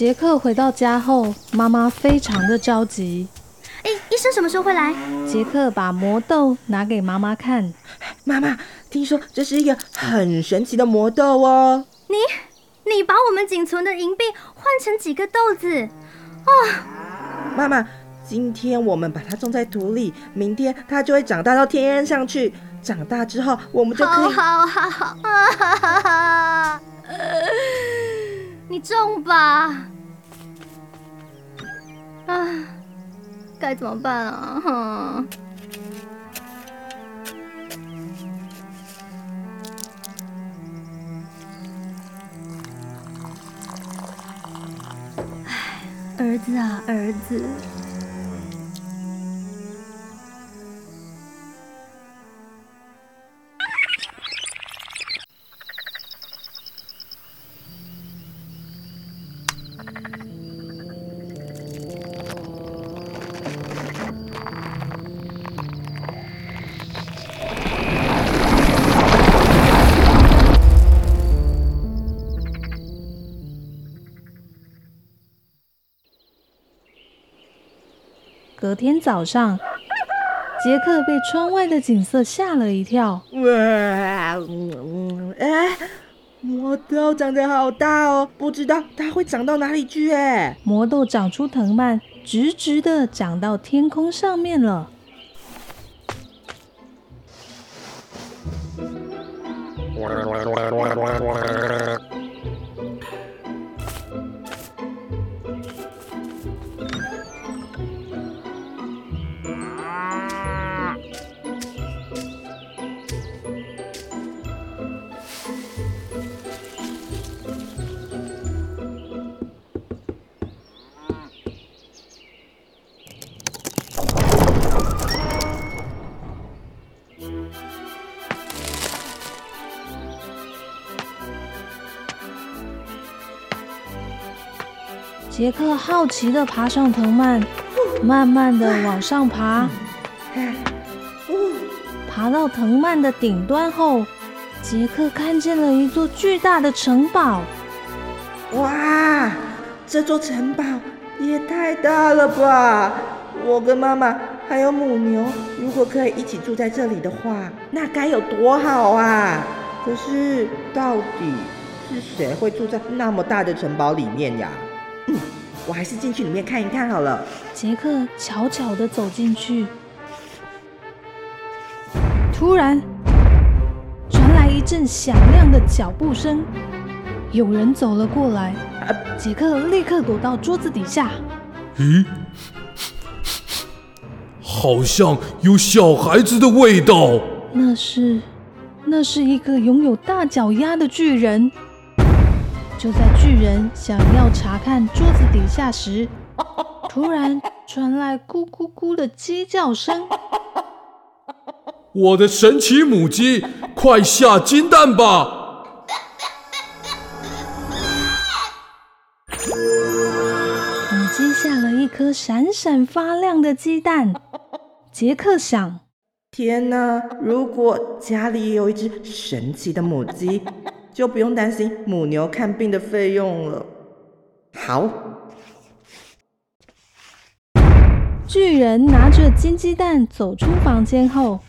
杰克回到家后，妈妈非常的着急。哎，医生什么时候会来？杰克把魔豆拿给妈妈看。妈妈，听说这是一个很神奇的魔豆哦。你，你把我们仅存的银币换成几个豆子？哦，妈妈，今天我们把它种在土里，明天它就会长大到天上去。长大之后，我们就可以。好好好，啊！你种吧。啊，该怎么办啊？哼。哎，儿子啊，儿子。隔天早上，杰克被窗外的景色吓了一跳。哇，哎，魔豆长得好大哦，不知道它会长到哪里去？哎，魔豆长出藤蔓，直直的长到天空上面了。杰克好奇的爬上藤蔓，慢慢的往上爬。爬到藤蔓的顶端后，杰克看见了一座巨大的城堡。哇，这座城堡也太大了吧！我跟妈妈还有母牛，如果可以一起住在这里的话，那该有多好啊！可是，到底是谁会住在那么大的城堡里面呀？我还是进去里面看一看好了。杰克悄悄的走进去，突然传来一阵响亮的脚步声，有人走了过来。杰克立刻躲到桌子底下。咦，好像有小孩子的味道。那是，那是一个拥有大脚丫的巨人。就在巨人想要查看桌子底下时，突然传来咕咕咕的鸡叫声。我的神奇母鸡，快下金蛋吧！母鸡下了一颗闪闪发亮的鸡蛋。杰克想：天哪！如果家里有一只神奇的母鸡。就不用担心母牛看病的费用了。好，巨人拿着金鸡蛋走出房间后，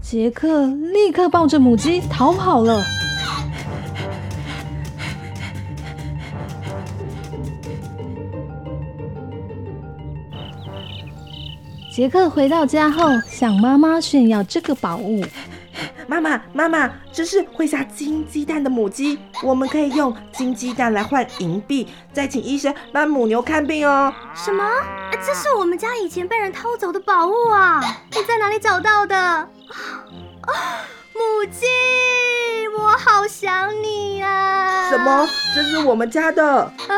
杰克立刻抱着母鸡逃跑了。杰克回到家后，向妈妈炫耀这个宝物。妈妈，妈妈，这是会下金鸡蛋的母鸡，我们可以用金鸡蛋来换银币，再请医生帮母牛看病哦。什么？这是我们家以前被人偷走的宝物啊！你在哪里找到的？啊，母鸡，我好想你啊！什么？这是我们家的？唉，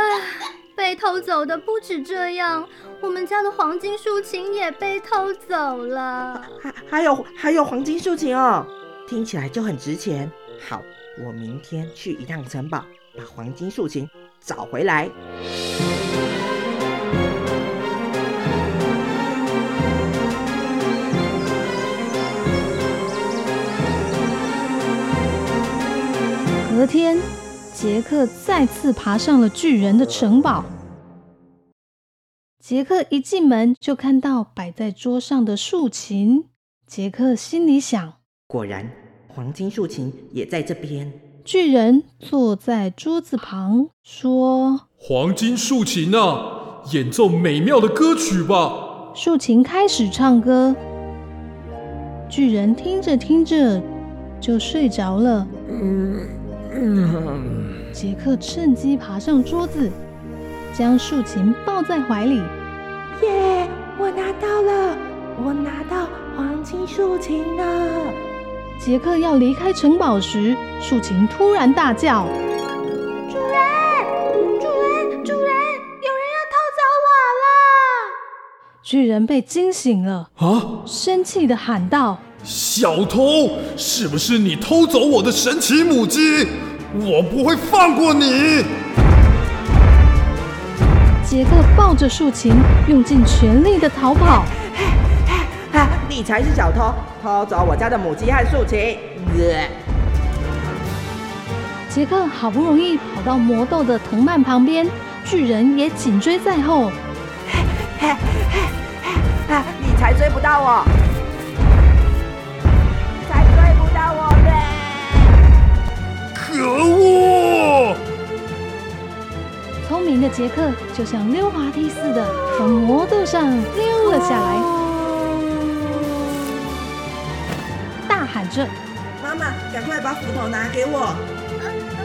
被偷走的不止这样，我们家的黄金竖琴也被偷走了。还还有还有黄金竖琴哦。听起来就很值钱。好，我明天去一趟城堡，把黄金竖琴找回来。隔天，杰克再次爬上了巨人的城堡。杰克一进门就看到摆在桌上的竖琴，杰克心里想：果然，黄金竖琴也在这边。巨人坐在桌子旁说：“黄金竖琴啊，演奏美妙的歌曲吧。”竖琴开始唱歌，巨人听着听着就睡着了。嗯嗯，杰克趁机爬上桌子，将竖琴抱在怀里。耶！我拿到了，我拿到黄金竖琴了。杰克要离开城堡时，竖琴突然大叫：“主人，主人，主人，有人要偷走我了！”巨人被惊醒了，啊！生气的喊道：“小偷，是不是你偷走我的神奇母鸡？我不会放过你！”杰克抱着竖琴，用尽全力的逃跑。你才是小偷，偷走我家的母鸡和竖琴。杰克好不容易跑到魔豆的藤蔓旁边，巨人也紧追在后。你才追不到我，才追不到我的！可恶！聪明的杰克就像溜滑梯似的从魔豆上溜了下来。着：“妈妈，赶快把斧头拿给我！”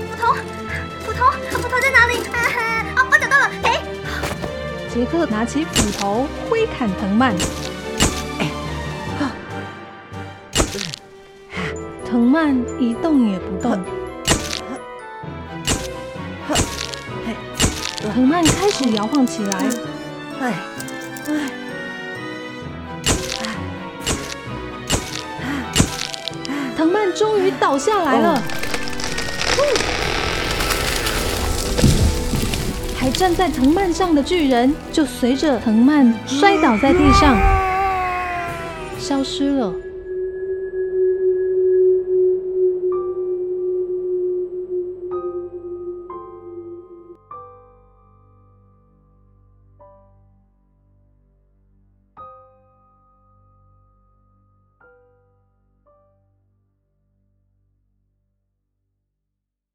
斧头，斧头，斧头在哪里？啊，我找到了！哎，杰克拿起斧头挥砍藤蔓，藤蔓一动也不动。藤蔓开始摇晃起来。哎，哎。终于倒下来了，还站在藤蔓上的巨人就随着藤蔓摔倒在地上，消失了。